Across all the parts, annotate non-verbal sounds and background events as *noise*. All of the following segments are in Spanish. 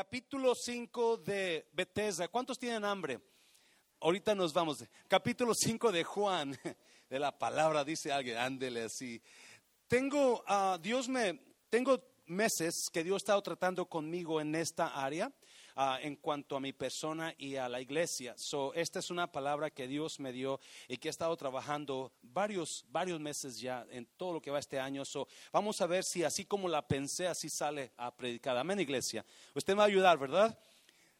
capítulo 5 de Bethesda. ¿Cuántos tienen hambre? Ahorita nos vamos. Capítulo 5 de Juan, de la palabra, dice alguien, ándele así. Tengo, ah, Dios me, tengo meses que Dios ha estado tratando conmigo en esta área. Ah, en cuanto a mi persona y a la iglesia. So, esta es una palabra que Dios me dio y que he estado trabajando varios, varios meses ya en todo lo que va este año. So, vamos a ver si así como la pensé, así sale a predicar. Amén, iglesia. Usted me va a ayudar, ¿verdad?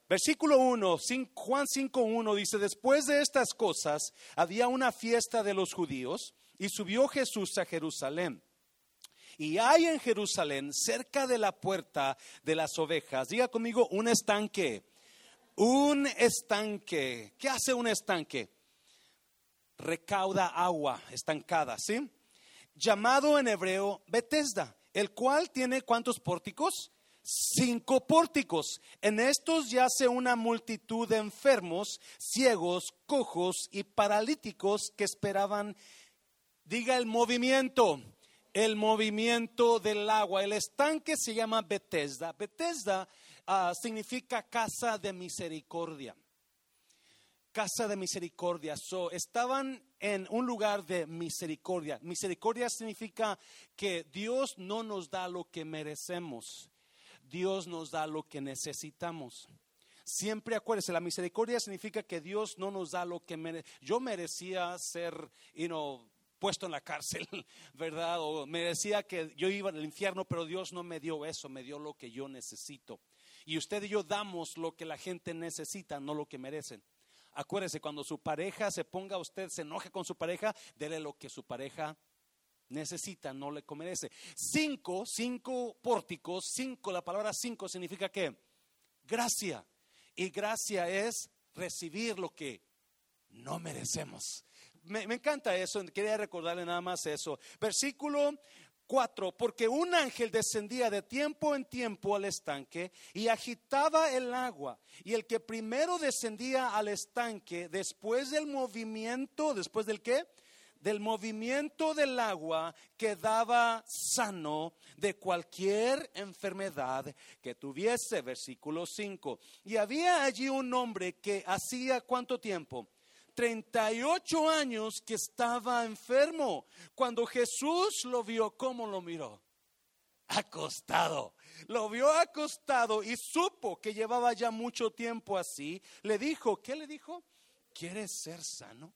Versículo 1, Juan 5.1 dice, después de estas cosas había una fiesta de los judíos y subió Jesús a Jerusalén. Y hay en Jerusalén, cerca de la puerta de las ovejas, diga conmigo, un estanque. Un estanque. ¿Qué hace un estanque? Recauda agua estancada, ¿sí? Llamado en hebreo Bethesda, el cual tiene cuántos pórticos? Cinco pórticos. En estos yace una multitud de enfermos, ciegos, cojos y paralíticos que esperaban, diga el movimiento, el movimiento del agua. El estanque se llama Bethesda. Bethesda ah, significa casa de misericordia. Casa de misericordia. So, estaban en un lugar de misericordia. Misericordia significa que Dios no nos da lo que merecemos. Dios nos da lo que necesitamos. Siempre acuérdese, la misericordia significa que Dios no nos da lo que merecemos. Yo merecía ser, you know, puesto en la cárcel, *laughs* ¿verdad? O me decía que yo iba al infierno, pero Dios no me dio eso, me dio lo que yo necesito. Y usted y yo damos lo que la gente necesita, no lo que merecen. Acuérdese, cuando su pareja se ponga, usted se enoje con su pareja, dele lo que su pareja necesita, no le merece. Cinco, cinco pórticos, cinco, la palabra cinco significa que gracia. Y gracia es recibir lo que no merecemos me, encanta eso, quería recordarle nada más eso. Versículo 4, porque un ángel descendía de tiempo en tiempo al estanque y agitaba el agua. Y el que primero descendía al estanque, después del movimiento, después del qué? Del movimiento del agua quedaba sano de cualquier enfermedad que tuviese. Versículo 5. Y había allí un hombre que hacía cuánto tiempo? 38 años que estaba enfermo. Cuando Jesús lo vio, ¿cómo lo miró? Acostado. Lo vio acostado y supo que llevaba ya mucho tiempo así. Le dijo, ¿qué le dijo? ¿Quieres ser sano?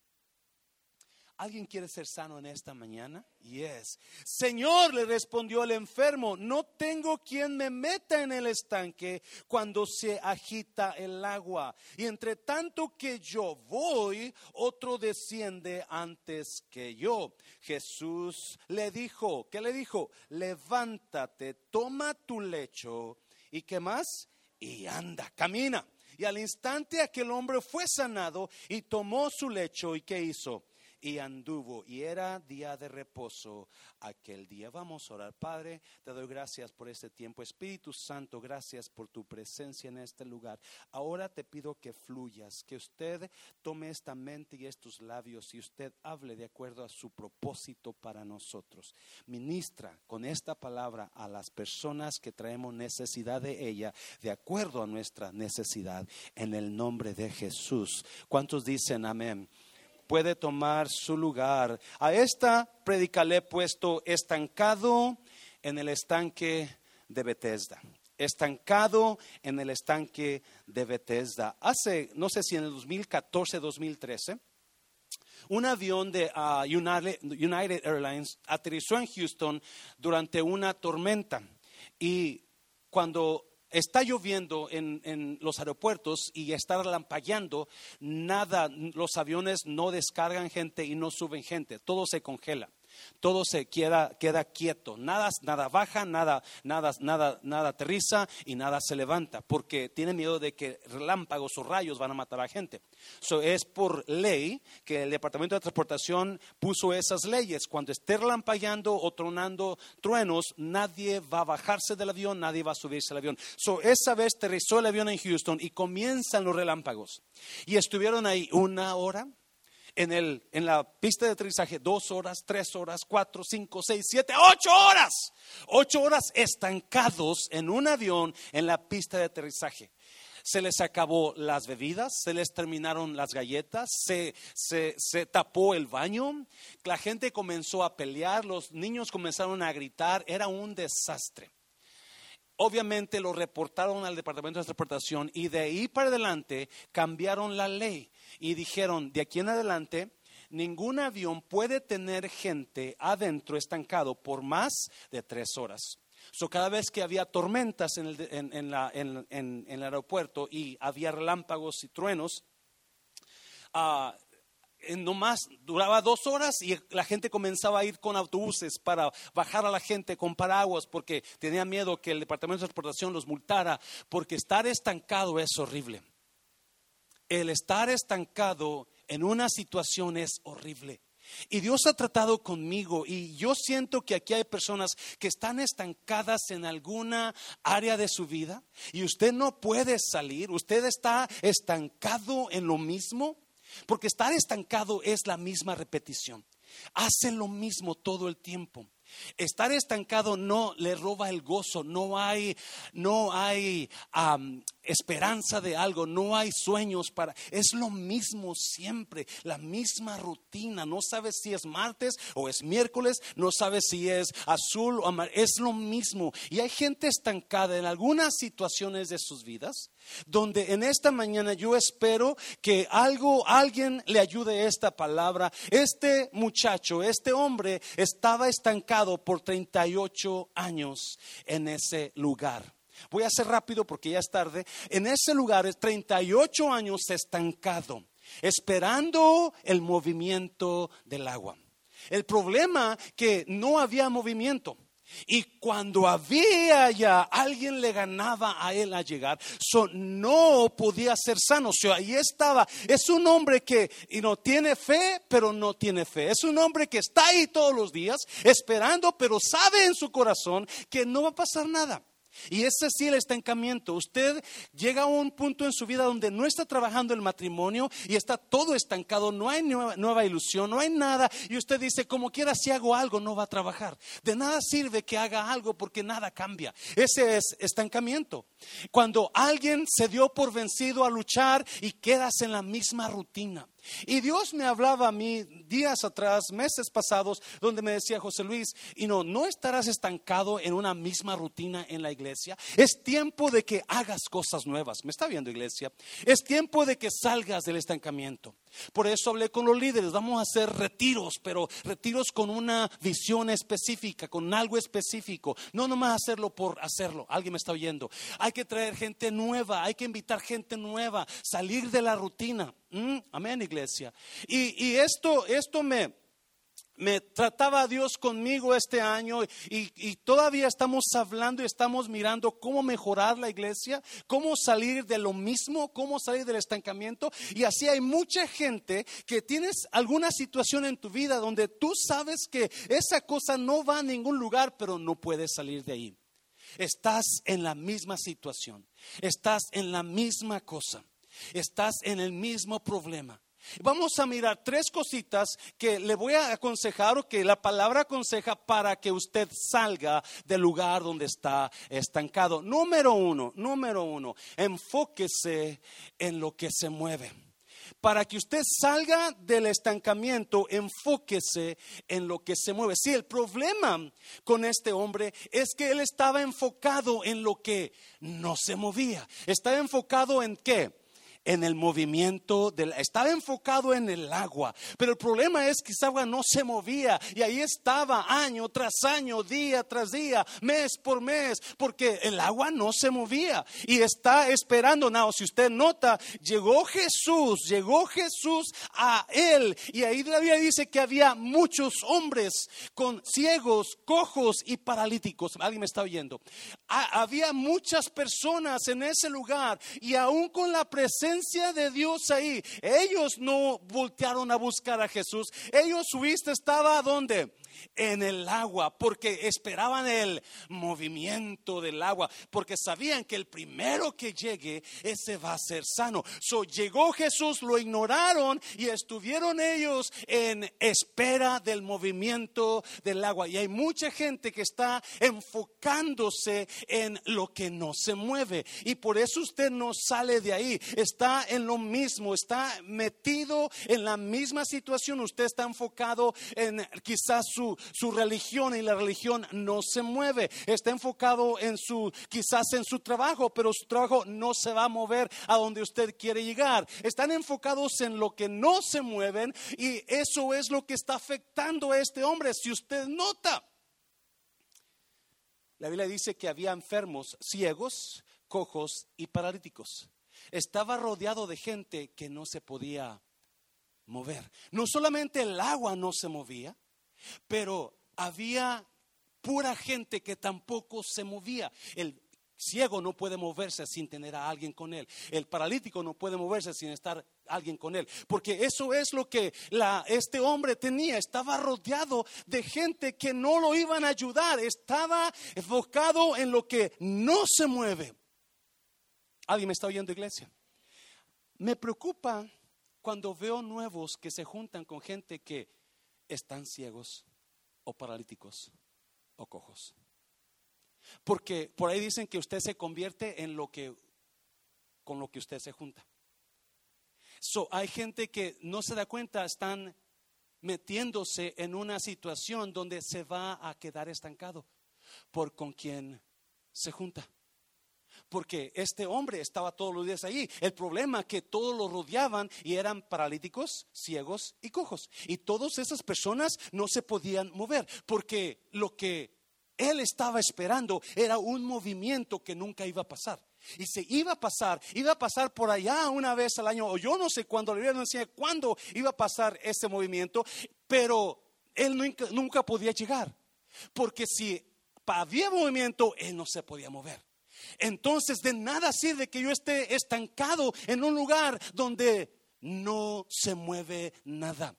¿Alguien quiere ser sano en esta mañana? Yes. Señor, le respondió el enfermo, no tengo quien me meta en el estanque cuando se agita el agua. Y entre tanto que yo voy, otro desciende antes que yo. Jesús le dijo, ¿qué le dijo? Levántate, toma tu lecho y qué más? Y anda, camina. Y al instante aquel hombre fue sanado y tomó su lecho y ¿qué hizo? Y anduvo y era día de reposo aquel día. Vamos a orar. Padre, te doy gracias por este tiempo. Espíritu Santo, gracias por tu presencia en este lugar. Ahora te pido que fluyas, que usted tome esta mente y estos labios y usted hable de acuerdo a su propósito para nosotros. Ministra con esta palabra a las personas que traemos necesidad de ella, de acuerdo a nuestra necesidad, en el nombre de Jesús. ¿Cuántos dicen amén? Puede tomar su lugar. A esta predica le he puesto estancado en el estanque de Bethesda. Estancado en el estanque de Bethesda. Hace, no sé si en el 2014, 2013, un avión de ah, United Airlines aterrizó en Houston durante una tormenta. Y cuando está lloviendo en, los aeropuertos y está relampagueando, nada, los aviones no descargan gente y no suben gente, todo se congela todo se queda, queda quieto, nada, nada baja, nada, nada, nada, nada aterriza y nada se levanta, porque tiene miedo de que relámpagos o rayos van a matar a gente. So, es por ley que el Departamento de Transportación puso esas leyes. Cuando esté relampagueando o tronando truenos, nadie va a bajarse del avión, nadie va a subirse al avión. So, esa vez aterrizó el avión en Houston y comienzan los relámpagos. Y estuvieron ahí una hora, en, el, en la pista de aterrizaje dos horas, tres horas, cuatro, cinco, seis, siete, ocho horas. Ocho horas estancados en un avión en la pista de aterrizaje se les acabó las bebidas, se les terminaron las galletas, se, se, tapó el baño, la gente comenzó a pelear, los niños comenzaron a gritar, era un desastre. Obviamente lo reportaron al Departamento de Transportación y de ahí para adelante cambiaron la ley y dijeron, de aquí en adelante, ningún avión puede tener gente adentro estancado por más de tres horas. So, cada vez que había tormentas en el, aeropuerto y había relámpagos y truenos, uh, nomás duraba dos horas y la gente comenzaba a ir con autobuses para bajar a la gente con paraguas porque tenía miedo que el Departamento de Transportación los multara, porque estar estancado es horrible. El estar estancado en una situación es horrible. Y Dios ha tratado conmigo y yo siento que aquí hay personas que están estancadas en alguna área de su vida y usted no puede salir, usted está estancado en lo mismo, porque estar estancado es la misma repetición. Hace lo mismo todo el tiempo. Estar estancado no le roba el gozo, no hay, no hay esperanza de algo, no hay sueños para... Es lo mismo siempre, la misma rutina. No sabes si es martes o es miércoles, no sabes si es azul o amarillo, es lo mismo. Y hay gente estancada en algunas situaciones de sus vidas donde en esta mañana yo espero que algo, alguien le ayude esta palabra. Este muchacho, este hombre estaba estancado por 38 años en ese lugar. Voy a ser rápido porque ya es tarde. En ese lugar es 38 años estancado, esperando el movimiento del agua. El problema que no había movimiento. Y cuando había ya alguien le ganaba a él a llegar, no podía ser sano. O ahí estaba. Es un hombre que y no tiene fe, pero no tiene fe. Es un hombre que está ahí todos los días esperando, pero sabe en su corazón que no va a pasar nada. Y ese sí el estancamiento. Usted llega a un punto en su vida donde no está trabajando el matrimonio y está todo estancado, no hay nueva, ilusión, no hay nada. Y usted dice, como quiera, si hago algo, no va a trabajar. De nada sirve que haga algo porque nada cambia. Ese es estancamiento. Cuando alguien se dio por vencido a luchar y quedas en la misma rutina. Y Dios me hablaba a mí días atrás, meses pasados, donde me decía José Luis, y no, no estarás estancado en una misma rutina en la iglesia. Es tiempo de que hagas cosas nuevas. ¿Me está viendo iglesia? Es tiempo de que salgas del estancamiento. Por eso hablé con los líderes, vamos a hacer retiros, pero retiros con una visión específica, con algo específico. No nomás hacerlo por hacerlo. Alguien me está oyendo. Hay que traer gente nueva, hay que invitar gente nueva, salir de la rutina. Mm, amén, iglesia. Y, y esto, esto me, me trataba Dios conmigo este año y, todavía estamos hablando y estamos mirando cómo mejorar la iglesia, cómo salir de lo mismo, cómo salir del estancamiento. Y así hay mucha gente que tienes alguna situación en tu vida donde tú sabes que esa cosa no va a ningún lugar, pero no puedes salir de ahí. Estás en la misma situación, estás en la misma cosa, estás en el mismo problema. Vamos a mirar tres cositas que le voy a aconsejar o que la palabra aconseja para que usted salga del lugar donde está estancado. Número uno, número uno, enfóquese en lo que se mueve. Para que usted salga del estancamiento, enfóquese en lo que se mueve. Sí, el problema con este hombre es que él estaba enfocado en lo que no se movía. Estaba enfocado en qué? En el movimiento, del, estaba enfocado en el agua, pero el problema es que esa agua no se movía y ahí estaba año tras año, día tras día, mes por mes, porque el agua no se movía y está esperando. No, si usted nota, llegó Jesús, llegó Jesús a él y ahí la Biblia dice que había muchos hombres con ciegos, cojos y paralíticos. Alguien me está oyendo. había muchas personas en ese lugar y aún con la presencia de Dios ahí. Ellos no voltearon a buscar a Jesús. Ellos, su vista estaba donde? En el agua porque esperaban el movimiento del agua, porque sabían que el primero que llegue, ese va a ser sano. So llegó Jesús, lo ignoraron y estuvieron ellos en espera del movimiento del agua. Y hay mucha gente que está enfocándose en lo que no se mueve. Y por eso usted no sale de ahí. Está en lo mismo, está metido en la misma situación. Usted está enfocado en quizás su, su religión y la religión no se mueve. Está enfocado en su, quizás en su trabajo, pero su trabajo no se va a mover a donde usted quiere llegar. Están enfocados en lo que no se mueven y eso es lo que está afectando a este hombre. Si usted nota, la Biblia dice que había enfermos, ciegos, cojos y paralíticos. Estaba rodeado de gente que no se podía mover. No solamente el agua no se movía, pero había pura gente que tampoco se movía. El ciego no puede moverse sin tener a alguien con él. El paralítico no puede moverse sin estar alguien con él. Porque eso es lo que este hombre tenía. Estaba rodeado de gente que no lo iban a ayudar. Estaba enfocado en lo que no se mueve. ¿Alguien me está oyendo, iglesia? Me preocupa cuando veo nuevos que se juntan con gente que están ciegos o paralíticos o cojos. Porque por ahí dicen que usted se convierte en lo que con lo que usted se junta. So, hay gente que no se da cuenta, están metiéndose en una situación donde se va a quedar estancado por con quien se junta porque este hombre estaba todos los días allí. El problema es que todos lo rodeaban y eran paralíticos, ciegos y cojos. Y todas esas personas no se podían mover, porque lo que él estaba esperando era un movimiento que nunca iba a pasar. Y se iba a pasar, iba a pasar por allá una vez al año, o yo no sé cuándo, le no decía cuándo iba a pasar ese movimiento, pero él nunca, nunca podía llegar. Porque si había movimiento, él no se podía mover. Entonces de nada sirve que yo esté estancado en un lugar donde no se mueve nada.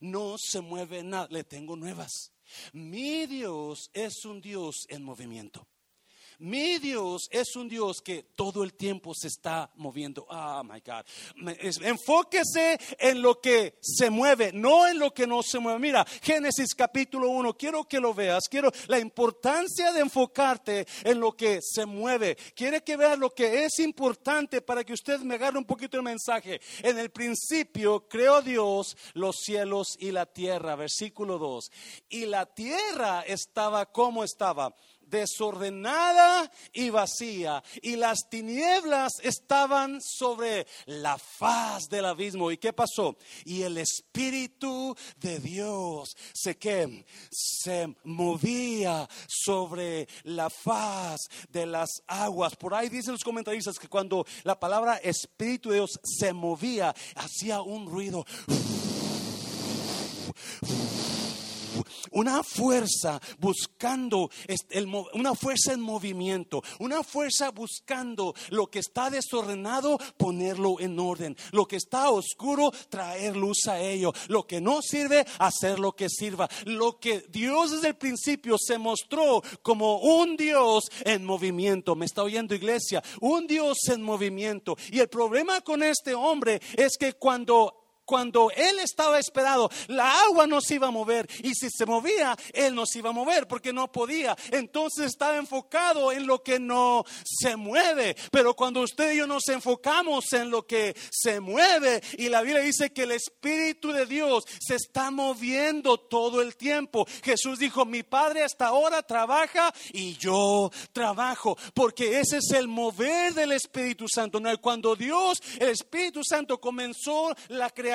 No se mueve nada. Le tengo nuevas. Mi Dios es un Dios en movimiento. Mi Dios es un Dios que todo el tiempo se está moviendo. Oh my God. Enfóquese en lo que se mueve, no en lo que no se mueve. Mira, Génesis capítulo 1, quiero que lo veas. Quiero la importancia de enfocarte en lo que se mueve. Quiere que veas lo que es importante para que usted me agarre un poquito el mensaje. En el principio creó Dios los cielos y la tierra. Versículo 2. Y la tierra estaba como estaba desordenada y vacía, y las tinieblas estaban sobre la faz del abismo. ¿Y qué pasó? Y el Espíritu de Dios se que se movía sobre la faz de las aguas. Por ahí dicen los comentaristas que cuando la palabra Espíritu de Dios se movía, hacía un ruido una fuerza buscando, una fuerza en movimiento, una fuerza buscando lo que está desordenado, ponerlo en orden, lo que está oscuro, traer luz a ello, lo que no sirve, hacer lo que sirva, lo que Dios desde el principio se mostró como un Dios en movimiento. ¿Me está oyendo iglesia? Un Dios en movimiento. Y el problema con este hombre es que cuando cuando él estaba esperado, la agua no se iba a mover. Y si se movía, él no se iba a mover porque no podía. Entonces estaba enfocado en lo que no se mueve. Pero cuando usted y yo nos enfocamos en lo que se mueve, y la Biblia dice que el Espíritu de Dios se está moviendo todo el tiempo. Jesús dijo, mi Padre hasta ahora trabaja y yo trabajo. Porque ese es el mover del Espíritu Santo. Cuando Dios, el Espíritu Santo comenzó la creación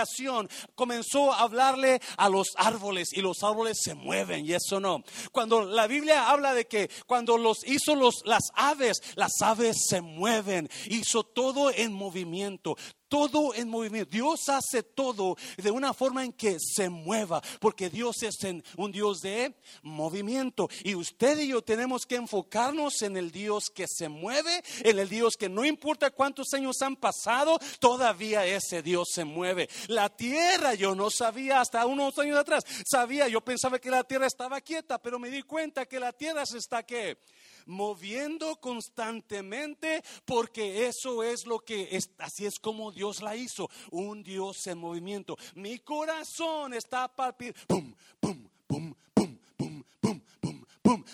comenzó a hablarle a los árboles y los árboles se mueven y eso no. Cuando la Biblia habla de que cuando los hizo los, las aves, las aves se mueven, hizo todo en movimiento todo en movimiento. Dios hace todo de una forma en que se mueva, porque Dios es un Dios de movimiento. Y usted y yo tenemos que enfocarnos en el Dios que se mueve, en el Dios que no importa cuántos años han pasado, todavía ese Dios se mueve. La tierra yo no sabía hasta unos años atrás, sabía, yo pensaba que la tierra estaba quieta, pero me di cuenta que la tierra se está que moviendo constantemente, porque eso es lo que es, así es como Dios la hizo, un Dios en movimiento. Mi corazón está palpitando, pum, pum, pum,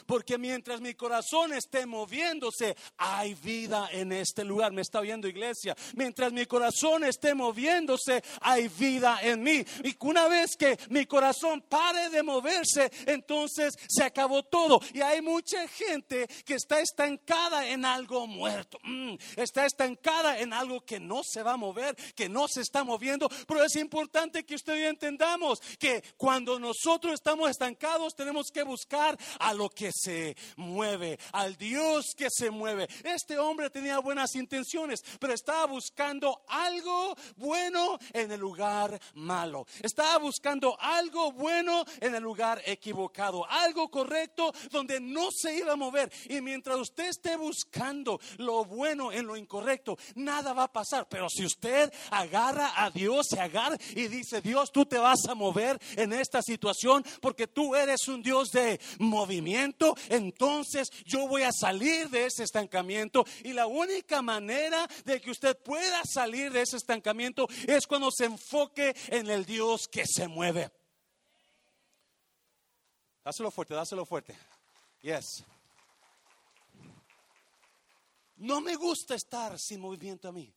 porque mientras mi corazón esté moviéndose, hay vida en este lugar. Me está oyendo iglesia. Mientras mi corazón esté moviéndose, hay vida en mí. Y una vez que mi corazón pare de moverse, entonces se acabó todo. Y hay mucha gente que está estancada en algo muerto. Mm, está estancada en algo que no se va a mover, que no se está moviendo. Pero es importante que usted y entendamos que cuando nosotros estamos estancados, tenemos que buscar a que se mueve, al Dios que se mueve. Este hombre tenía buenas intenciones, pero estaba buscando algo bueno en el lugar malo. Estaba buscando algo bueno en el lugar equivocado, algo correcto donde no se iba a mover. Y mientras usted esté buscando lo bueno en lo incorrecto, nada va a pasar. Pero si usted agarra a Dios, se agarra y dice, Dios, tú te vas a mover en esta situación porque tú eres un Dios de movimiento entonces yo voy a salir de ese estancamiento. Y la única manera de que usted pueda salir de ese estancamiento es cuando se enfoque en el Dios que se mueve. Dáselo fuerte, dáselo fuerte. Yes. No me gusta estar sin movimiento a mí.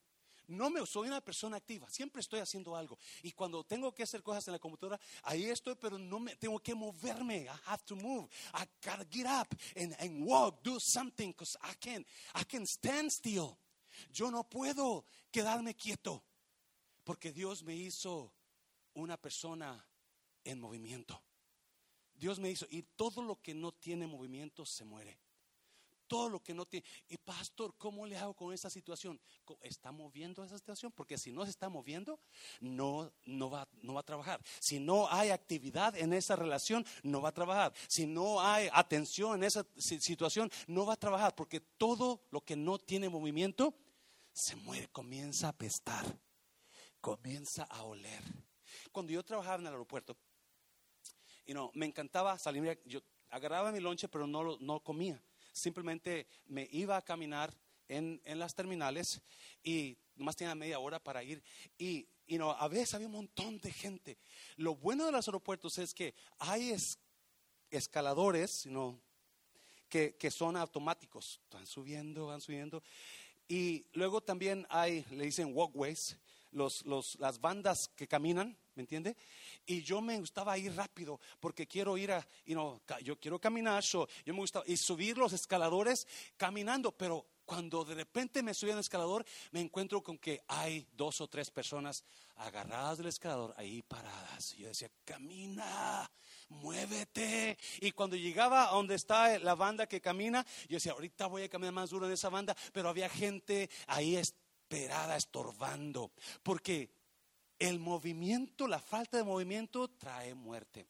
No me soy una persona activa, siempre estoy haciendo algo. Y cuando tengo que hacer cosas en la computadora, ahí estoy, pero no me tengo que moverme. I have to move. I gotta get up and, walk, do something, because I can, I can stand still. Yo no puedo quedarme quieto, porque Dios me hizo una persona en movimiento. Dios me hizo, y todo lo que no tiene movimiento se muere todo lo que no tiene. Y pastor, ¿cómo le hago con esa situación? ¿Está moviendo esa situación? Porque si no se está moviendo, no, no, va, no va a trabajar. Si no hay actividad en esa relación, no va a trabajar. Si no hay atención en esa situación, no va a trabajar. Porque todo lo que no tiene movimiento, se muere, comienza a pestar, comienza a oler. Cuando yo trabajaba en el aeropuerto, y no me encantaba salir, yo agarraba mi lonche, pero no, no comía simplemente me iba a caminar en, las terminales y nomás tenía media hora para ir. Y, no, a veces había un montón de gente. Lo bueno de los aeropuertos es que hay escaladores no, que, que son automáticos. Van subiendo, van subiendo. Y luego también hay, le dicen walkways, los, las bandas que caminan, ¿me entiende? Y yo me gustaba ir rápido porque quiero ir a, you yo quiero caminar, yo me gustaba y subir los escaladores caminando, pero cuando de repente me subí al escalador, me encuentro con que hay dos o tres personas agarradas del escalador ahí paradas. Y yo decía, camina, muévete. Y cuando llegaba a donde está la banda que camina, yo decía, ahorita voy a caminar más duro en esa banda, pero había gente ahí esperada, estorbando, porque el movimiento, la falta de movimiento trae muerte.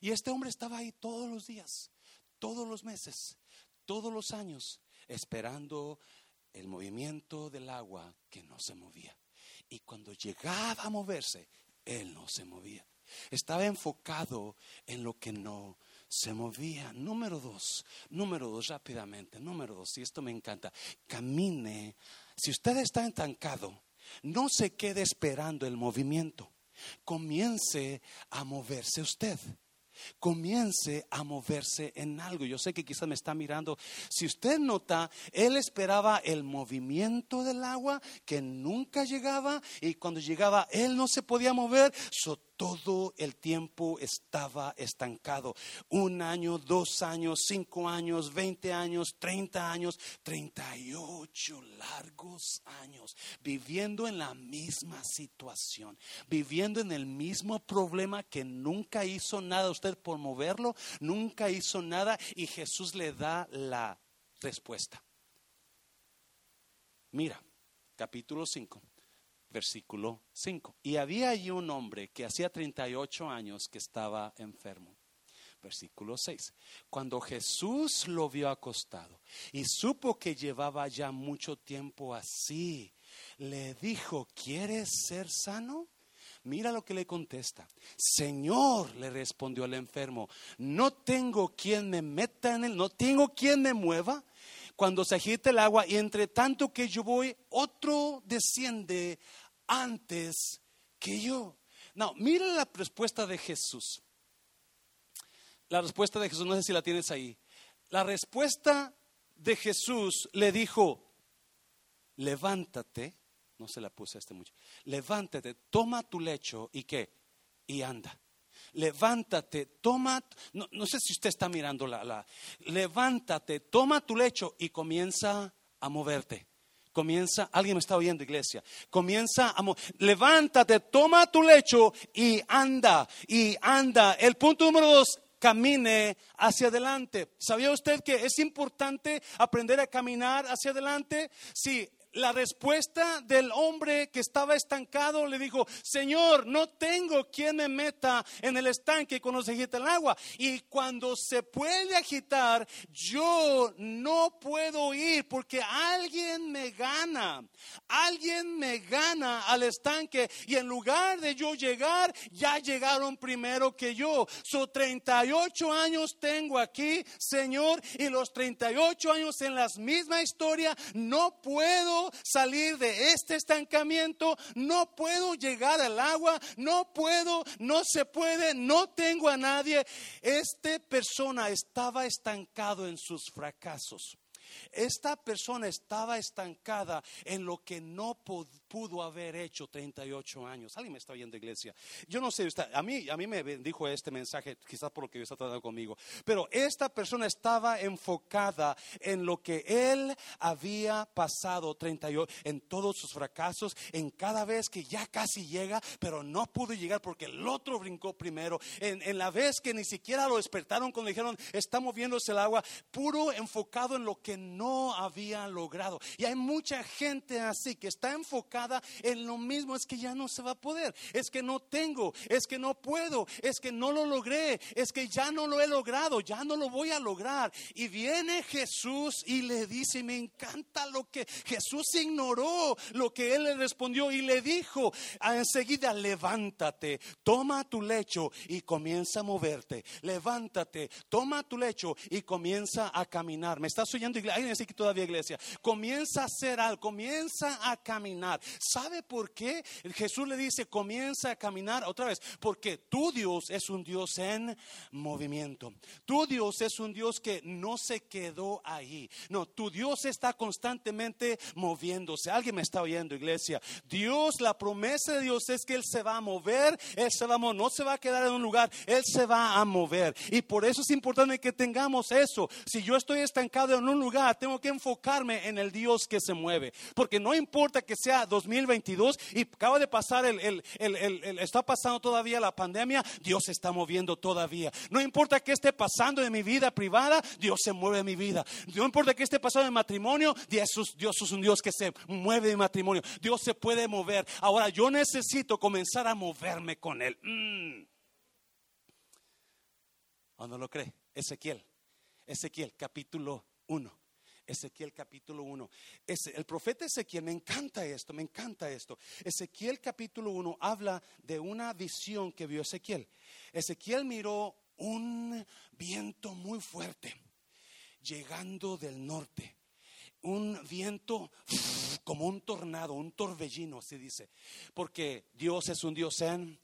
Y este hombre estaba ahí todos los días, todos los meses, todos los años, esperando el movimiento del agua que no se movía. Y cuando llegaba a moverse, él no se movía. Estaba enfocado en lo que no se movía. Número dos, número dos, rápidamente, número dos, y esto me encanta, camine. Si usted está estancado, no se quede esperando el movimiento. Comience a moverse usted comience a moverse en algo. Yo sé que quizás me está mirando. Si usted nota, él esperaba el movimiento del agua que nunca llegaba y cuando llegaba él no se podía mover todo el tiempo estaba estancado. Un año, dos años, cinco años, veinte años, treinta años, treinta y ocho largos años, viviendo en la misma situación, viviendo en el mismo problema que nunca hizo nada usted por moverlo, nunca hizo nada y Jesús le da la respuesta. Mira, capítulo 5, versículo 5. Y había allí un hombre que hacía 38 años que estaba enfermo. Versículo 6. Cuando Jesús lo vio acostado y supo que llevaba ya mucho tiempo así, le dijo, ¿quieres ser sano? Mira lo que le contesta. Señor, le respondió el enfermo, no tengo quien me meta en él, no tengo quien me mueva. Cuando se agita el agua y entre tanto que yo voy, otro desciende antes que yo. No, mira la respuesta de Jesús. La respuesta de Jesús, no sé si la tienes ahí. La respuesta de Jesús le dijo, levántate, no se la puse a este mucho, levántate, toma tu lecho y qué, y anda. Levántate, toma, no, no sé si usted está mirando la, la, levántate, toma tu lecho y comienza a moverte. Comienza, alguien me está oyendo, iglesia. Comienza a, levántate, toma tu lecho y anda, y anda. El punto número dos, camine hacia adelante. ¿Sabía usted que es importante aprender a caminar hacia adelante? Si la respuesta del hombre que estaba estancado le dijo, Señor, no tengo quien me meta en el estanque cuando se agita el agua. Y cuando se puede agitar, yo no puedo ir porque alguien me gana. Alguien me gana al estanque y en lugar de yo llegar, ya llegaron primero que yo. So 38 años tengo aquí, Señor, y los 38 años en la misma historia, no puedo salir de este estancamiento, no puedo llegar al agua, no puedo, no se puede, no tengo a nadie. Esta persona estaba estancado en sus fracasos. Esta persona estaba estancada en lo que no pudo haber hecho 38 años. Alguien me está viendo, iglesia. Yo no sé, a mí, a mí me dijo este mensaje, quizás por lo que Dios está tratando conmigo, pero esta persona estaba enfocada en lo que él había pasado 38, en todos sus fracasos, en cada vez que ya casi llega, pero no pudo llegar porque el otro brincó primero, en, en la vez que ni siquiera lo despertaron cuando dijeron, está moviéndose el agua, puro enfocado en lo que no había logrado. Y hay mucha gente así que está enfocada en lo mismo, es que ya no se va a poder, es que no tengo, es que no puedo, es que no lo logré, es que ya no lo he logrado, ya no lo voy a lograr. Y viene Jesús y le dice, me encanta lo que Jesús ignoró, lo que él le respondió y le dijo, enseguida levántate, toma tu lecho y comienza a moverte, levántate, toma tu lecho y comienza a caminar. ¿Me estás oyendo? hay que todavía iglesia, comienza a hacer algo, comienza a caminar. ¿Sabe por qué? Jesús le dice, comienza a caminar otra vez, porque tu Dios es un Dios en movimiento. Tu Dios es un Dios que no se quedó ahí. No, tu Dios está constantemente moviéndose. Alguien me está oyendo, iglesia. Dios, la promesa de Dios es que Él se va a mover, Él se va a mover, no se va a quedar en un lugar, Él se va a mover. Y por eso es importante que tengamos eso. Si yo estoy estancado en un lugar, tengo que enfocarme en el Dios que se mueve. Porque no importa que sea 2022 y acaba de pasar el, el, el, está pasando todavía la pandemia, Dios se está moviendo todavía. No importa que esté pasando en mi vida privada, Dios se mueve en mi vida. No importa que esté pasando en matrimonio, Dios, Dios es un Dios que se mueve en matrimonio. Dios se puede mover. Ahora yo necesito comenzar a moverme con Él. Mm. ¿O no lo cree? Ezequiel. Ezequiel, capítulo 1. Ezequiel capítulo 1. el profeta Ezequiel, me encanta esto, me encanta esto. Ezequiel capítulo 1 habla de una visión que vio Ezequiel. Ezequiel miró un viento muy fuerte llegando del norte. Un viento como un tornado, un torbellino, se dice. Porque Dios es un Dios en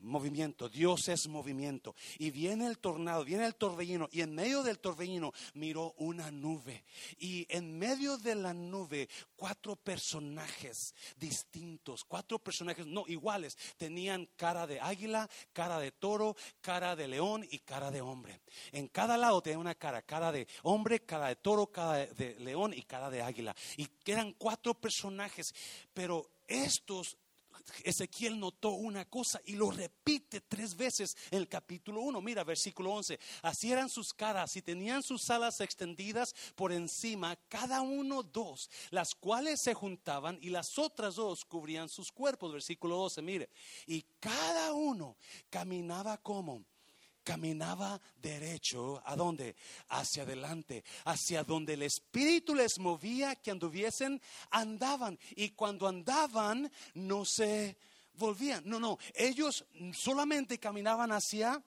movimiento, Dios es movimiento. Y viene el tornado, viene el torbellino, y en medio del torbellino miró una nube. Y en medio de la nube, cuatro personajes distintos, cuatro personajes no iguales, tenían cara de águila, cara de toro, cara de león y cara de hombre. En cada lado tenía una cara, cara de hombre, cara de toro, cara de león y cara de águila. Y eran cuatro personajes, pero estos Ezequiel notó una cosa y lo repite tres veces en el capítulo 1. Mira, versículo 11. Así eran sus caras y tenían sus alas extendidas por encima, cada uno dos, las cuales se juntaban y las otras dos cubrían sus cuerpos. Versículo 12, mire. Y cada uno caminaba como caminaba derecho, ¿a dónde? Hacia adelante, hacia donde el Espíritu les movía que anduviesen, andaban. Y cuando andaban, no se volvían. No, no, ellos solamente caminaban hacia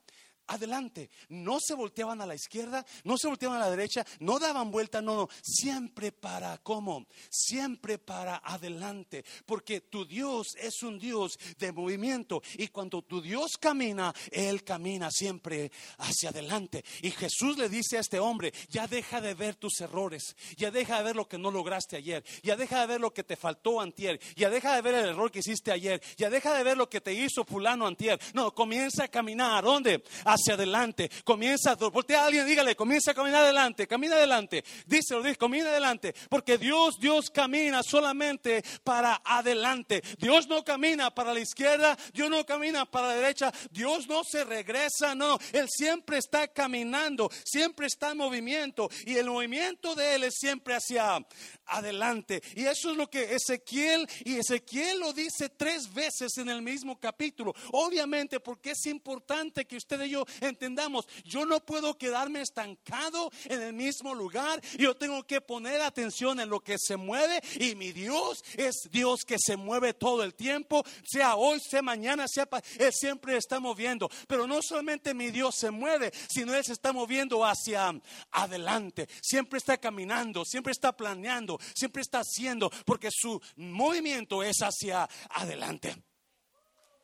adelante. No se volteaban a la izquierda, no se volteaban a la derecha, no daban vuelta, no, no. Siempre para cómo, siempre para adelante. Porque tu Dios es un Dios de movimiento. Y cuando tu Dios camina, Él camina siempre hacia adelante. Y Jesús le dice a este hombre, ya deja de ver tus errores, ya deja de ver lo que no lograste ayer, ya deja de ver lo que te faltó antier, ya deja de ver el error que hiciste ayer, ya deja de ver lo que te hizo fulano antier. No, comienza a caminar. ¿Dónde? Hacia adelante. Comienza, voltea a alguien, dígale, comienza a caminar adelante, camina adelante. Díselo, dice, camina adelante. Porque Dios, Dios camina solamente para adelante. Dios no camina para la izquierda, Dios no camina para la derecha, Dios no se regresa, no. Él siempre está caminando, siempre está en movimiento. Y el movimiento de Él es siempre hacia adelante. Y eso es lo que Ezequiel, y Ezequiel lo dice tres veces en el mismo capítulo. Obviamente, porque es importante que usted y yo entendamos, yo no puedo quedarme estancado en el mismo lugar, yo tengo que poner atención en lo que se mueve y mi Dios es Dios que se mueve todo el tiempo, sea hoy, sea mañana, sea Él siempre está moviendo, pero no solamente mi Dios se mueve, sino Él se está moviendo hacia adelante, siempre está caminando, siempre está planeando, siempre está haciendo, porque su movimiento es hacia adelante.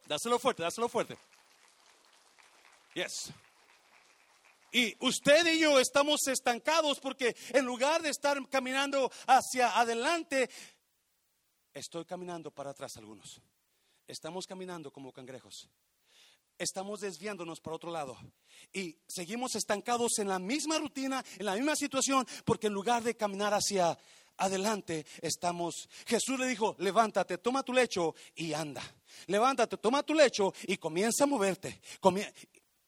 Dáselo fuerte, dáselo fuerte. Yes. Y usted y yo estamos estancados porque en lugar de estar caminando hacia adelante, estoy caminando para atrás algunos. Estamos caminando como cangrejos. Estamos desviándonos para otro lado. Y seguimos estancados en la misma rutina, en la misma situación, porque en lugar de caminar hacia adelante, estamos... Jesús le dijo, levántate, toma tu lecho y anda. Levántate, toma tu lecho y comienza a moverte.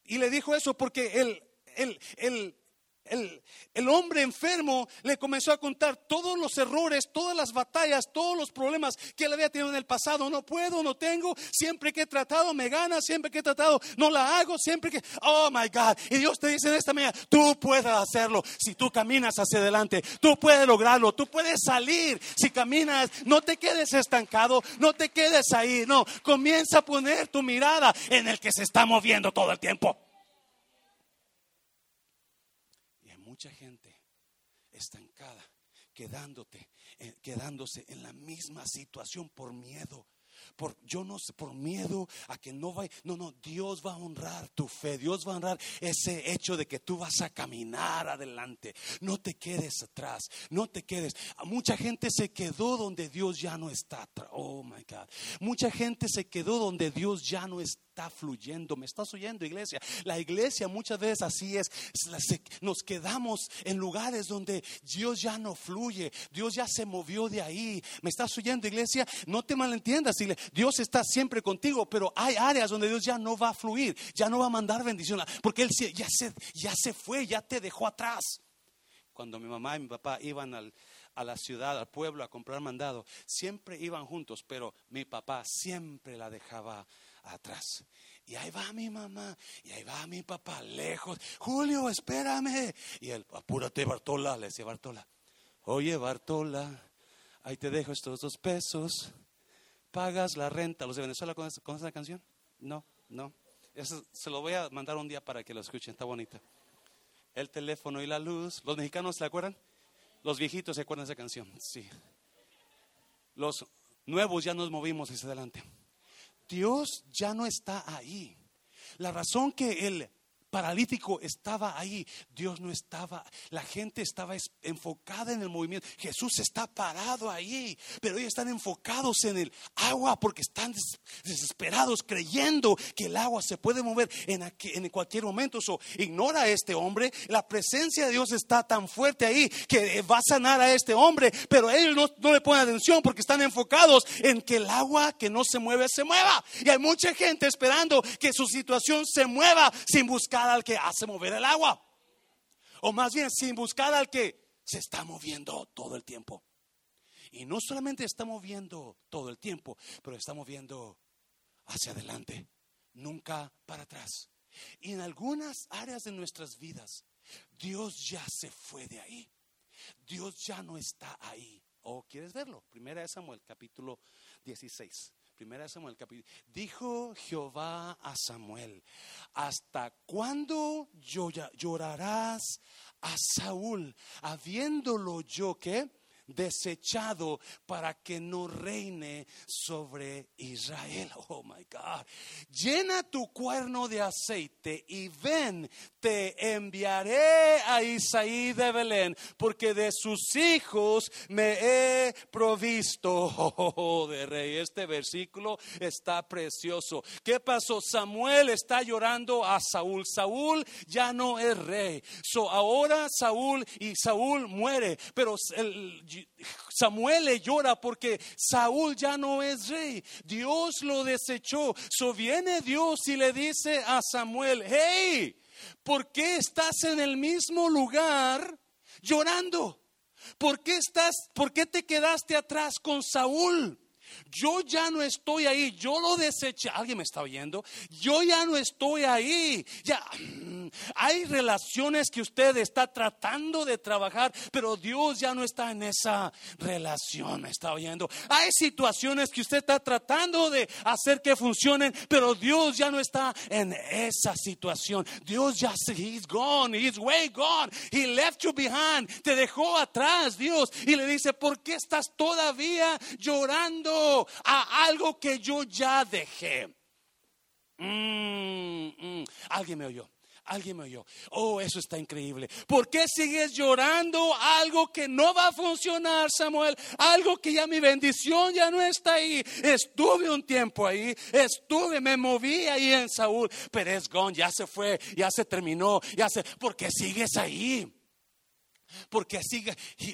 Y le dijo eso porque el, el, el, el, hombre enfermo le comenzó a contar todos los errores, todas las batallas, todos los problemas que él había tenido en el pasado. No puedo, no tengo, siempre que he tratado me gana, siempre que he tratado no la hago, siempre que, oh my God. Y Dios te dice en esta mañana, tú puedes hacerlo si tú caminas hacia adelante, tú puedes lograrlo, tú puedes salir si caminas, no te quedes estancado, no te quedes ahí, no, comienza a poner tu mirada en el que se está moviendo todo el tiempo. Mucha gente estancada, quedándote, eh, quedándose en la misma situación por miedo. Por, yo no sé, por miedo a que no vaya. No, no, Dios va a honrar tu fe. Dios va a honrar ese hecho de que tú vas a caminar adelante. No te quedes atrás. No te quedes. Mucha gente se quedó donde Dios ya no está. Oh my God. Mucha gente se quedó donde Dios ya no está fluyendo. ¿Me estás oyendo, iglesia? La iglesia muchas veces así es. Nos quedamos en lugares donde Dios ya no fluye. Dios ya se movió de ahí. ¿Me estás oyendo, iglesia? No te malentiendas. Dios está siempre contigo, pero hay áreas donde Dios ya no va a fluir, ya no va a mandar bendición, porque Él ya se, ya se fue, ya te dejó atrás. Cuando mi mamá y mi papá iban a la ciudad, al pueblo a comprar mandado, siempre iban juntos, pero mi papá siempre la dejaba atrás. Y ahí va mi mamá, y ahí va mi papá, lejos. Julio, espérame. Y él, apúrate, Bartola, le decía Bartola. Oye, Bartola, ahí te dejo estos dos pesos. Pagas la renta. ¿Los de Venezuela con esa, canción? No, no. se lo voy a mandar un día para que lo escuchen, está bonita. El teléfono y la luz. ¿Los mexicanos se acuerdan? Los viejitos se acuerdan de esa canción, sí. Los nuevos ya nos movimos hacia adelante. Dios ya no está ahí. La razón que el paralítico estaba ahí. Dios no estaba, la gente estaba enfocada en el movimiento. Jesús está parado ahí, pero ellos están enfocados en el agua porque están desesperados creyendo que el agua se puede mover en, en cualquier momento. So, ignora a este hombre. La presencia de Dios está tan fuerte ahí que va a sanar a este hombre, pero ellos no, no le ponen atención porque están enfocados en que el agua que no se mueve se mueva. Y hay mucha gente esperando que su situación se mueva sin buscar al que hace mover el agua. O más bien sin buscar al que se está moviendo todo el tiempo. Y no solamente está moviendo todo el tiempo, pero está moviendo hacia adelante, nunca para atrás. Y en algunas áreas de nuestras vidas, Dios ya se fue de ahí. Dios ya no está ahí. ¿O quieres verlo? Primera de Samuel, capítulo 16. Primera Samuel. Dijo Jehová a Samuel: ¿Hasta cuándo llorarás a Saúl, habiéndolo yo que desechado para que no reine sobre Israel. Oh my God. Llena tu cuerno de aceite y ven, te enviaré a Isaí de Belén, porque de sus hijos me he provisto. *laughs* Oh, de rey, este versículo está precioso. ¿Qué pasó? Samuel está llorando a Saúl. Saúl ya no es rey. So ahora Saúl y Saúl muere, pero el, Samuel le llora porque Saúl ya no es rey. Dios lo desechó. So viene Dios y le dice a Samuel, hey, ¿por qué estás en el mismo lugar llorando? ¿Por qué estás, por qué te quedaste atrás con Saúl? Yo ya no estoy ahí, yo lo deseché. ¿Alguien me está oyendo? Yo ya no estoy ahí. Ya hay relaciones que usted está tratando de trabajar, pero Dios ya no está en esa relación. ¿Me está oyendo? Hay situaciones que usted está tratando de hacer que funcionen, pero Dios ya no está en esa situación. Dios ya he's gone, he's way gone. He left you behind. Te dejó atrás, Dios. Y le dice, ¿por qué estás todavía llorando? A algo que yo ya dejé. Mm, mm. Alguien me oyó. Alguien me oyó. Oh, eso está increíble. ¿Por qué sigues llorando algo que no va a funcionar, Samuel? Algo que ya mi bendición ya no está ahí. Estuve un tiempo ahí, estuve, me moví ahí en Saúl, pero es gone, ya se fue, ya se terminó, ya se. ¿Por qué sigues ahí? Porque así,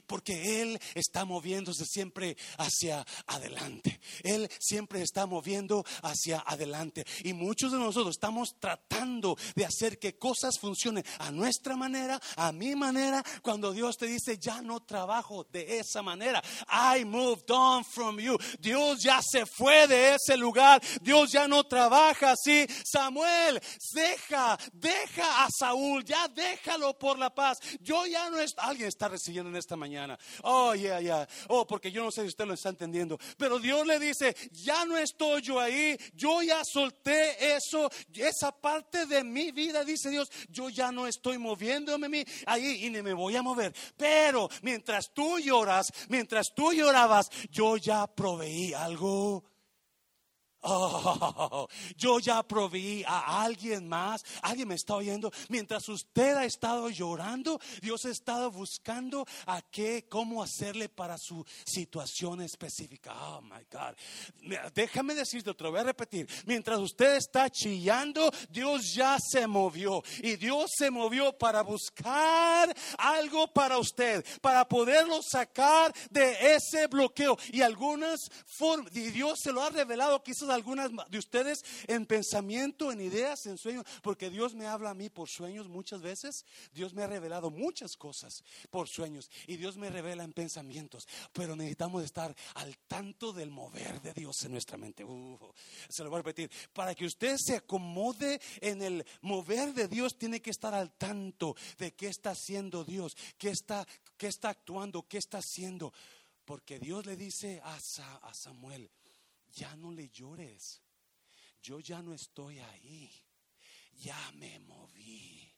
porque Él está moviéndose siempre hacia adelante. Él siempre está moviendo hacia adelante. Y muchos de nosotros estamos tratando de hacer que cosas funcionen a nuestra manera, a mi manera, cuando Dios te dice, ya no trabajo de esa manera. I moved on from you. Dios ya se fue de ese lugar. Dios ya no trabaja así. Samuel, deja, deja a Saúl, ya déjalo por la paz. Yo ya no estoy alguien está recibiendo en esta mañana. Oh, yeah, yeah. Oh, porque yo no sé si usted lo está entendiendo. Pero Dios le dice, ya no estoy yo ahí. Yo ya solté eso. Esa parte de mi vida, dice Dios, yo ya no estoy moviéndome ahí y ni me voy a mover. Pero mientras tú lloras, mientras tú llorabas, yo ya proveí algo Oh, *laughs* yo ya proveí a alguien más. Alguien me está oyendo. Mientras usted ha estado llorando, Dios ha estado buscando a qué, cómo hacerle para su situación específica. Oh my God. Déjame decirte, te lo voy repetir. Mientras usted está chillando, Dios ya se movió. Y Dios se movió para buscar algo para usted, para poderlo sacar de ese bloqueo. Y algunas formas, y Dios se lo ha revelado quizás algunas de ustedes en pensamiento, en ideas, en sueños, porque Dios me habla a mí por sueños muchas veces. Dios me ha revelado muchas cosas por sueños y Dios me revela en pensamientos, pero necesitamos estar al tanto del mover de Dios en nuestra mente. Uh, se lo voy a repetir, para que usted se acomode en el mover de Dios, tiene que estar al tanto de qué está haciendo Dios, qué está, qué está actuando, qué está haciendo. Porque Dios le dice a, Samuel, ya no le llores. Yo ya no estoy ahí. Ya me moví.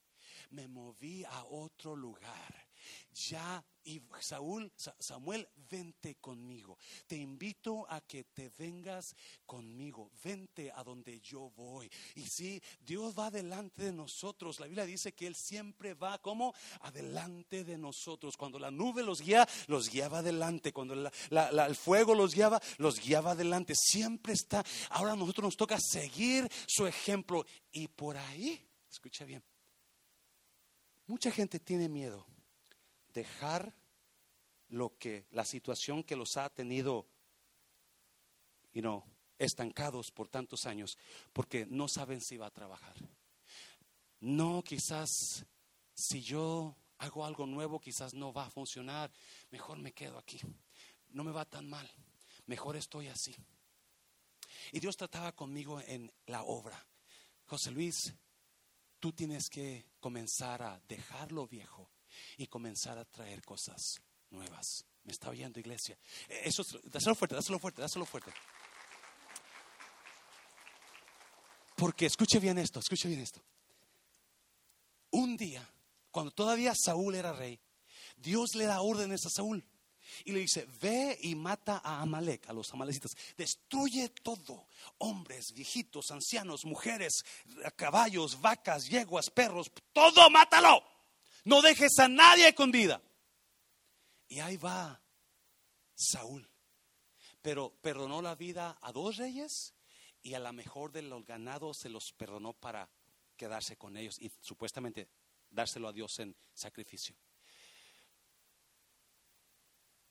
Me moví a otro lugar. Ya, y Saúl, Samuel, vente conmigo. Te invito a que te vengas conmigo, vente a donde yo voy. Y si Dios va delante de nosotros, la Biblia dice que Él siempre va como adelante de nosotros. Cuando la nube los guía, los guiaba adelante. Cuando el fuego los guiaba, los guiaba adelante. Siempre está. Ahora a nosotros nos toca seguir su ejemplo. Y por ahí, escucha bien, mucha gente tiene miedo dejar lo que la situación que los ha tenido y no estancados por tantos años porque no saben si va a trabajar. No, quizás si yo hago algo nuevo, quizás no va a funcionar. Mejor me quedo aquí. No me va tan mal. Mejor estoy así. Y Dios trataba conmigo en la obra. José Luis, tú tienes que comenzar a dejar lo viejo y comenzar a traer cosas nuevas. ¿Me está oyendo, iglesia? Eh, eso, dáselo fuerte, dáselo fuerte, dáselo fuerte. Porque escuche bien esto, escuche bien esto. Un día, cuando todavía Saúl era rey, Dios le da órdenes a Saúl y le dice, ve y mata a Amalek, a los amalecitas, destruye todo, hombres, viejitos, ancianos, mujeres, caballos, vacas, yeguas, perros, todo mátalo, no dejes a nadie con vida. Y ahí va Saúl. Pero perdonó la vida a dos reyes y a la mejor de los ganados se los perdonó para quedarse con ellos y supuestamente dárselo a Dios en sacrificio.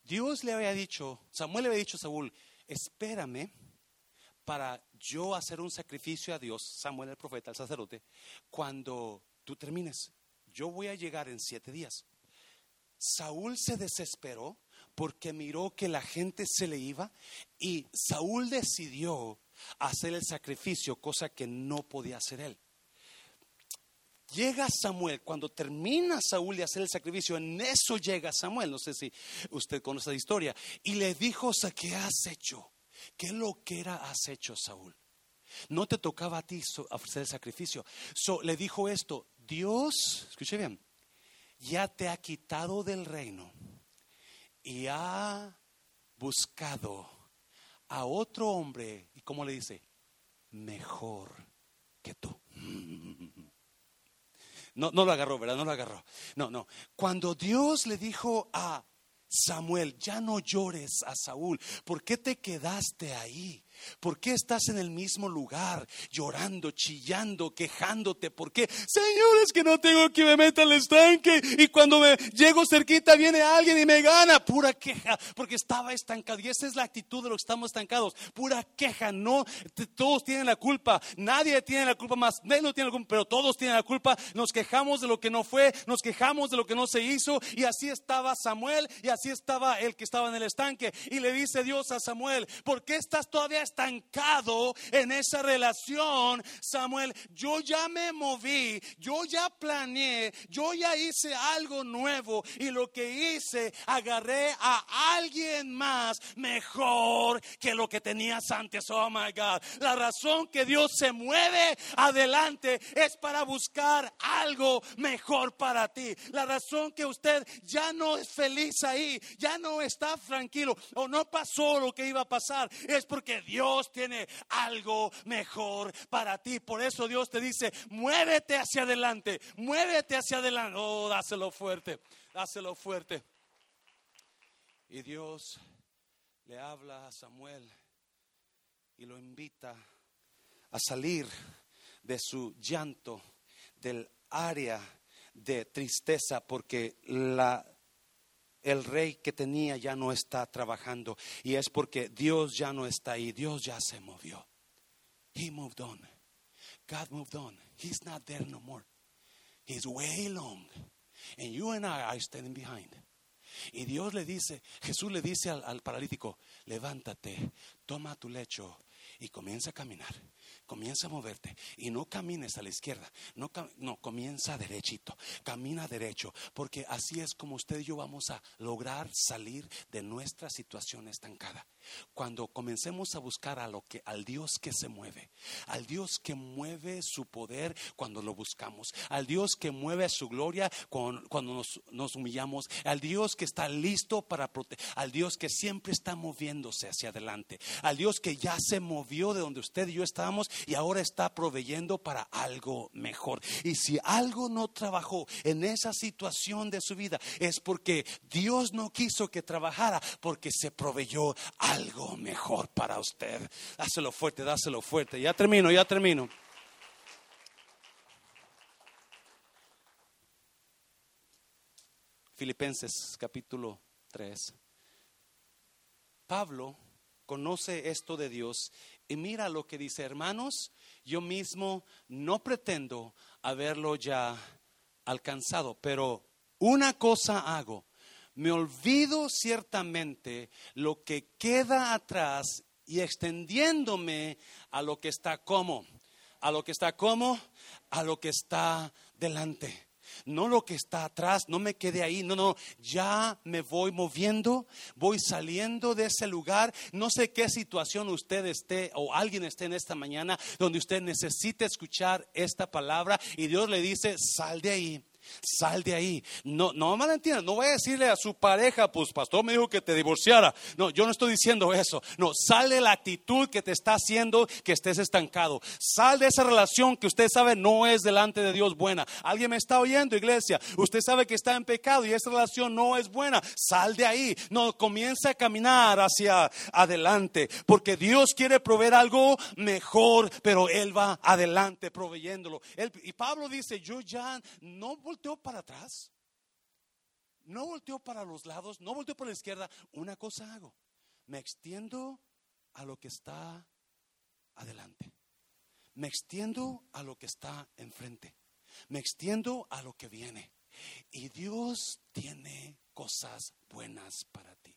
Dios le había dicho, Samuel le había dicho a Saúl, espérame para yo hacer un sacrificio a Dios, Samuel el profeta, el sacerdote, cuando tú termines. Yo voy a llegar en siete días. Saúl se desesperó porque miró que la gente se le iba y Saúl decidió hacer el sacrificio, cosa que no podía hacer él. Llega Samuel, cuando termina Saúl de hacer el sacrificio, en eso llega Samuel, no sé si usted conoce la historia, y le dijo, ¿qué has hecho? ¿Qué lo que era has hecho, Saúl? No te tocaba a ti hacer el sacrificio. le dijo esto, Dios, escuche bien, ya te ha quitado del reino y ha buscado a otro hombre, ¿y cómo le dice? Mejor que tú. *laughs* No, no lo agarró, ¿verdad? No lo agarró. No, no. Cuando Dios le dijo a Samuel, ya no llores a Saúl, ¿por qué te quedaste ahí? ¿Por qué estás en el mismo lugar, llorando, chillando, quejándote? ¿Por qué? Señor, es que no tengo que me meta al estanque y cuando me llego cerquita viene alguien y me gana. Pura queja, porque estaba estancado. Y esa es la actitud de los que estamos estancados. Pura queja, no, todos tienen la culpa. Nadie tiene la culpa más, no tiene la culpa, pero todos tienen la culpa. Nos quejamos de lo que no fue, nos quejamos de lo que no se hizo. Y así estaba Samuel y así estaba el que estaba en el estanque. Y le dice Dios a Samuel, ¿por qué estás todavía estancado en esa relación, Samuel, yo ya me moví, yo ya planeé, yo ya hice algo nuevo y lo que hice, agarré a alguien más mejor que lo que tenías antes. Oh my God. La razón que Dios se mueve adelante es para buscar algo mejor para ti. La razón que usted ya no es feliz ahí, ya no está tranquilo o no pasó lo que iba a pasar, es porque Dios Dios tiene algo mejor para ti. Por eso Dios te dice, muévete hacia adelante, muévete hacia adelante. Oh, dáselo fuerte, dáselo fuerte. Y Dios le habla a Samuel y lo invita a salir de su llanto, del área de tristeza, porque la el rey que tenía ya no está trabajando y es porque Dios ya no está ahí, Dios ya se movió. He moved on. God moved on. He's not there no more. He's way long. And you and I are standing behind. Y Dios le dice, Jesús le dice al, al paralítico, levántate, toma tu lecho y comienza a caminar comienza a moverte y no camines a la izquierda, no, no, comienza derechito, camina derecho, porque así es como usted y yo vamos a lograr salir de nuestra situación estancada. Cuando comencemos a buscar a lo que al Dios que se mueve, al Dios que mueve su poder cuando lo buscamos, al Dios que mueve su gloria cuando, nos, nos, humillamos, al Dios que está listo para proteger, al Dios que siempre está moviéndose hacia adelante, al Dios que ya se movió de donde usted y yo estábamos y ahora está proveyendo para algo mejor. Y si algo no trabajó en esa situación de su vida, es porque Dios no quiso que trabajara, porque se proveyó algo mejor para usted. Dáselo fuerte, dáselo fuerte. Ya termino, ya termino. Filipenses capítulo 3. Pablo conoce esto de Dios y mira lo que dice, hermanos, yo mismo no pretendo haberlo ya alcanzado, pero una cosa hago, me olvido ciertamente lo que queda atrás y extendiéndome a lo que está como, a lo que está como, a lo que está delante no lo que está atrás, no me quede ahí, no, no, ya me voy moviendo, voy saliendo de ese lugar, no sé qué situación usted esté o alguien esté en esta mañana donde usted necesite escuchar esta palabra y Dios le dice, sal de ahí Sal de ahí. No, no me entiendan. No voy a decirle a su pareja, pues pastor me dijo que te divorciara. No, yo no estoy diciendo eso. No, sal de la actitud que te está haciendo que estés estancado. Sal de esa relación que usted sabe no es delante de Dios buena. Alguien me está oyendo, iglesia. Usted sabe que está en pecado y esa relación no es buena. Sal de ahí. No, comienza a caminar hacia adelante. Porque Dios quiere proveer algo mejor, pero Él va adelante proveyéndolo. y Pablo dice, yo ya no volteó para atrás, no volteó para los lados, no volteó para la izquierda. Una cosa hago, me extiendo a lo que está adelante. Me extiendo a lo que está enfrente. Me extiendo a lo que viene. Y Dios tiene cosas buenas para ti.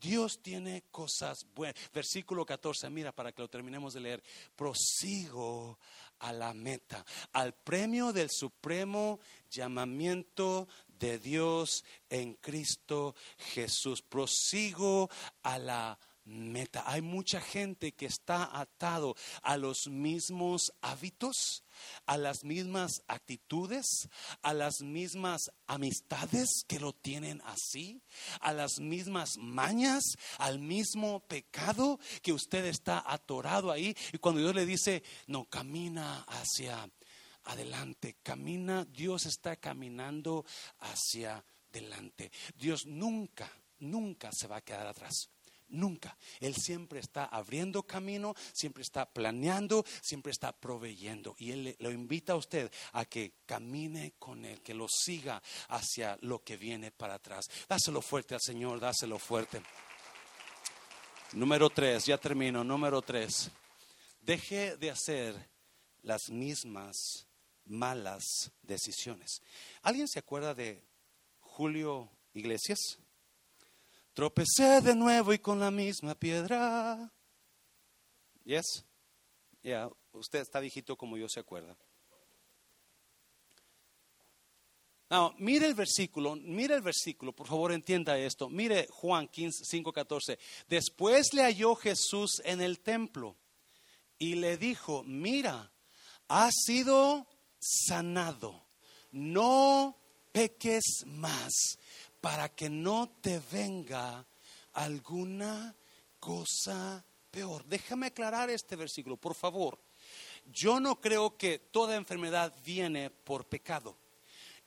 Dios tiene cosas buenas. Versículo 14, mira, para que lo terminemos de leer. Prosigo a la meta, al premio del supremo llamamiento de Dios en Cristo Jesús. Prosigo a la meta. Hay mucha gente que está atado a los mismos hábitos, a las mismas actitudes, a las mismas amistades que lo tienen así, a las mismas mañas, al mismo pecado que usted está atorado ahí. Y cuando Dios le dice, no, camina hacia adelante, camina, Dios está caminando hacia adelante. Dios nunca, nunca se va a quedar atrás. Nunca. Él siempre está abriendo camino, siempre está planeando, siempre está proveyendo. Y Él lo invita a usted a que camine con Él, que lo siga hacia lo que viene para atrás. Dáselo fuerte al Señor, dáselo fuerte. Número tres, ya termino. Número tres. Deje de hacer las mismas malas decisiones. ¿Alguien se acuerda de Julio Iglesias? Tropecé de nuevo y con la misma piedra. Yes? Ya, usted está viejito como yo se acuerda. No, mire el versículo, mire el versículo, por favor entienda esto. Mire Juan 15, 5, 14. Después le halló Jesús en el templo y le dijo, mira, has sido sanado, no peques más para que no te venga alguna cosa peor. Déjame aclarar este versículo, por favor. Yo no creo que toda enfermedad viene por pecado.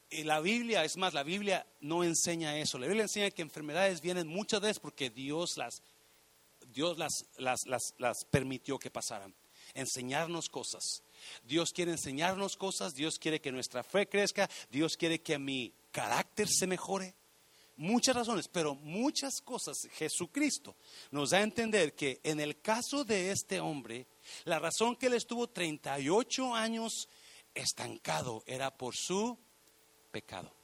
Y la Biblia, es más, la Biblia no enseña eso. La Biblia enseña que enfermedades vienen muchas veces porque Dios las, Dios las, las, las, las permitió que pasaran. Enseñarnos cosas. Dios quiere enseñarnos cosas, Dios quiere que nuestra fe crezca, Dios quiere que mi carácter se mejore muchas razones, pero muchas cosas Jesucristo nos da a entender que en el caso de este hombre, la razón que él estuvo 38 años estancado era por su pecado.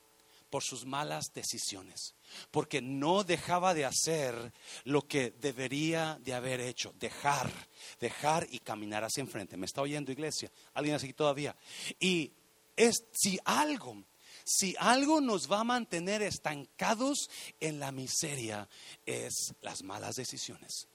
Por sus malas decisiones, porque no dejaba de hacer lo que debería de haber hecho, dejar, dejar y caminar hacia enfrente. ¿Me está oyendo iglesia? ¿Alguien así todavía? Y es si algo si algo nos va a mantener estancados en la miseria es las malas decisiones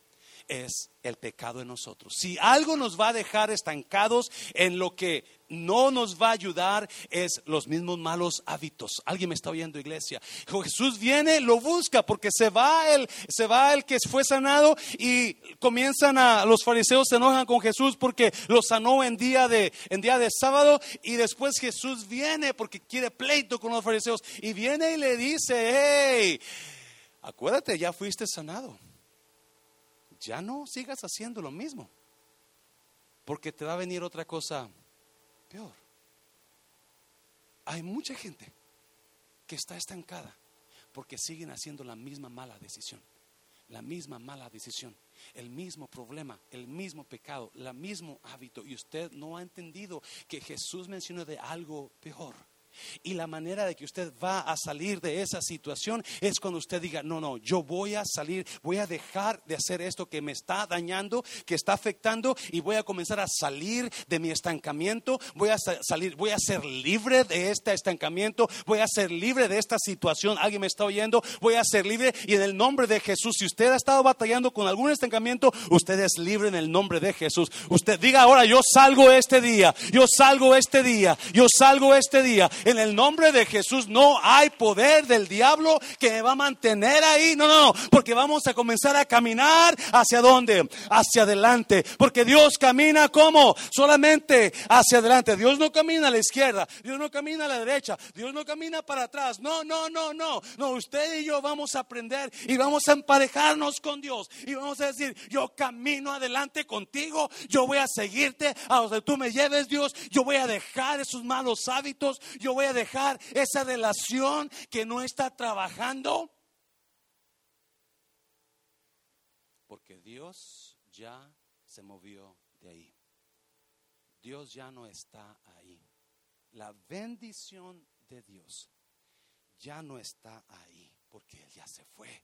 es el pecado en nosotros. Si algo nos va a dejar estancados en lo que no nos va a ayudar es los mismos malos hábitos. Alguien me está oyendo, iglesia. Jesús viene, lo busca porque se va el se va el que fue sanado y comienzan a los fariseos se enojan con Jesús porque lo sanó en día de en día de sábado y después Jesús viene porque quiere pleito con los fariseos y viene y le dice, "Hey, acuérdate, ya fuiste sanado." ya no sigas haciendo lo mismo, porque te va a venir otra cosa Hay mucha gente que está estancada porque siguen haciendo la misma mala decisión, la misma mala decisión, el mismo problema, el mismo pecado, el mismo hábito. Y usted no ha entendido que Jesús mencionó de algo peor. Y la manera de que usted va a salir de esa situación es cuando usted diga, no, no, yo voy a salir, voy a dejar de hacer esto que me está dañando, que está afectando y voy a comenzar a salir de mi estancamiento, voy a salir, voy a ser libre de este estancamiento, voy a ser libre de esta situación, alguien me está oyendo, voy a ser libre y en el nombre de Jesús, si usted ha estado batallando con algún estancamiento, usted es libre en el nombre de Jesús. Usted diga ahora, yo salgo este día, yo salgo este día, yo salgo este día en el nombre de Jesús no hay poder del diablo que me va a mantener ahí. No, no, no, porque vamos a comenzar a caminar hacia dónde? Hacia adelante. Porque Dios camina como? Solamente hacia adelante. Dios no camina a la izquierda, Dios no camina a la derecha, Dios no camina para atrás. No, no, no, no. No, usted y yo vamos a aprender y vamos a emparejarnos con Dios y vamos a decir, yo camino adelante contigo, yo voy a seguirte a donde tú me lleves, Dios, yo voy a dejar esos malos hábitos, yo voy a dejar esa relación que no está trabajando? Porque Dios ya se movió de ahí. Dios ya no está ahí. La bendición de Dios ya no está ahí porque Él ya se fue.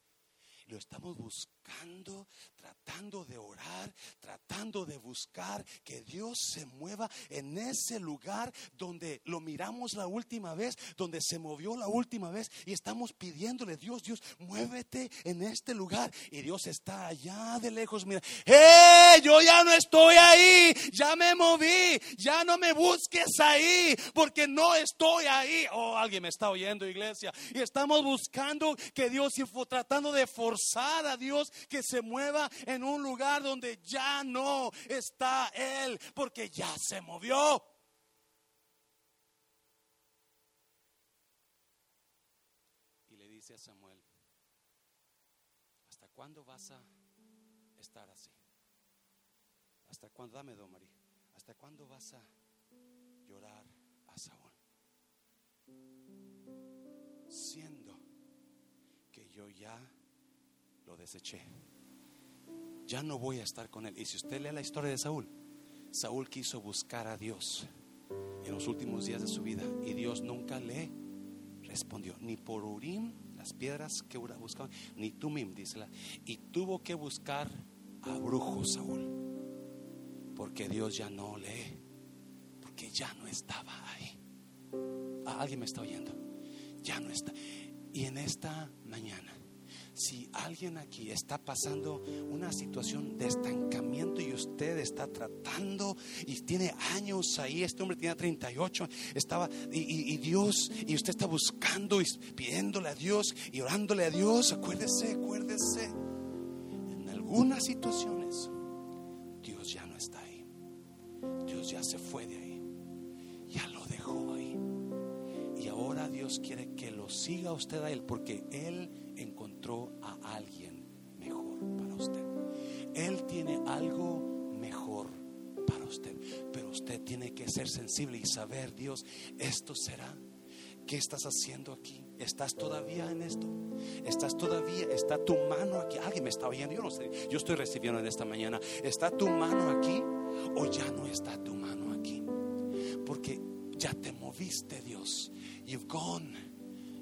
Lo estamos buscando, tratando de orar, tratando de buscar que Dios se mueva en ese lugar donde lo miramos la última vez, donde se movió la última vez y estamos pidiéndole, Dios, Dios, muévete en este lugar. Y Dios está allá de lejos, mira, ¡eh! Yo ya no estoy ahí, ya me moví, ya no me busques ahí, porque no estoy ahí. Oh, alguien me está oyendo, iglesia. Y estamos buscando que Dios, tratando de forzar a Dios que se mueva en un lugar donde ya no está Él, porque ya se movió. Y le dice a Samuel, ¿hasta cuándo vas a estar así? ¿Hasta cuándo? Dame, don María. ¿Hasta cuándo vas a llorar a Saúl? Siendo que yo ya deseché. Ya no voy a estar con él. Y si usted lee la historia de Saúl, Saúl quiso buscar a Dios en los últimos días de su vida y Dios nunca le respondió, ni por Urim, las piedras que buscaban, ni Tumim, dice la, y tuvo que buscar a brujos Saúl, porque Dios ya no le, porque ya no estaba ahí. Ah, alguien me está oyendo, ya no está. Y en esta mañana si alguien aquí está pasando una situación de estancamiento y usted está tratando y tiene años ahí, este hombre tiene 38, estaba y, Dios, y usted está buscando y pidiéndole a Dios y orándole a Dios, acuérdese, acuérdese, en algunas situaciones Dios ya no está ahí, Dios ya se fue de ahí, ya lo dejó ahí. Y ahora Dios quiere que lo siga usted a Él porque Él encontró a alguien mejor para usted. Él tiene algo mejor para usted, pero usted tiene que ser sensible y saber, Dios, esto será. ¿Qué estás haciendo aquí? ¿Estás todavía en esto? ¿Estás todavía? ¿Está tu mano aquí? ¿Alguien me está oyendo? Yo no sé. Yo estoy recibiendo en esta mañana. ¿Está tu mano aquí o ya no está tu mano aquí? Porque ya te moviste, Dios. You've gone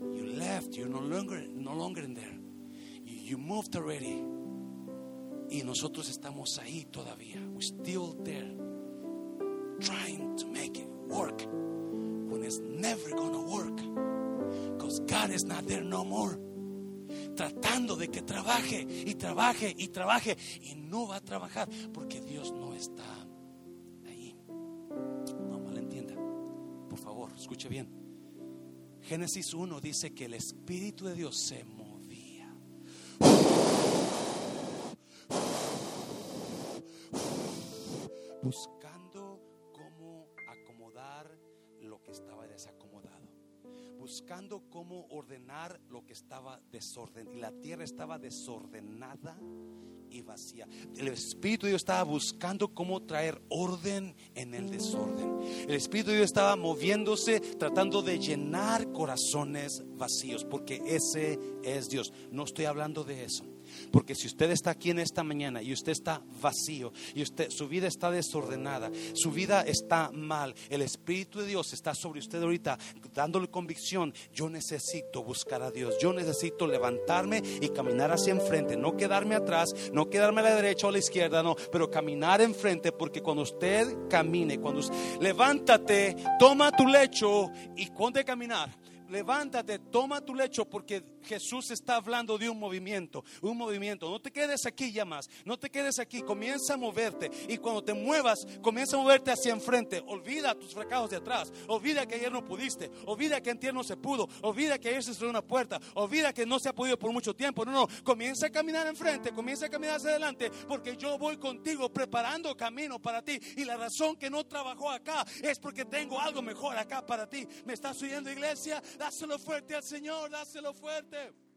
You left, you're no longer, no longer in there. You, you moved already. Y nosotros estamos ahí todavía. We're still there. Trying to make it work. When it's never gonna work. Because God is not there no more. Tratando de que trabaje y trabaje y trabaje. Y no va a trabajar porque Dios no está ahí. No malentienda. Por favor, escuche bien. Génesis 1 dice que el Espíritu de Dios se movía. Buscando Buscando cómo ordenar lo que estaba desorden. Y la tierra estaba desordenada y vacía. El Espíritu Dios estaba buscando cómo traer orden en el desorden. El Espíritu Dios estaba moviéndose, tratando de llenar corazones vacíos, porque ese es Dios. No estoy hablando de eso. Porque si usted está aquí en esta mañana y usted está vacío y usted su vida está desordenada, su vida está mal, el espíritu de Dios está sobre usted ahorita dándole convicción, yo necesito buscar a Dios, yo necesito levantarme y caminar hacia enfrente, no quedarme atrás, no quedarme a la derecha o a la izquierda, no, pero caminar enfrente porque cuando usted camine, cuando levántate, toma tu lecho y ponte a caminar. Levántate, toma tu lecho porque Jesús está hablando de un movimiento, un movimiento. No te quedes aquí ya más, no te quedes aquí, comienza a moverte y cuando te muevas, comienza a moverte hacia enfrente. Olvida tus fracasos de atrás, olvida que ayer no pudiste, olvida que en no se pudo, olvida que ayer se cerró una puerta, olvida que no se ha podido por mucho tiempo. No, no, comienza a caminar enfrente, comienza a caminar hacia adelante porque yo voy contigo preparando camino para ti y la razón que no trabajó acá es porque tengo algo mejor acá para ti. ¿Me estás oyendo iglesia? Dáselo fuerte al Señor, dáselo fuerte.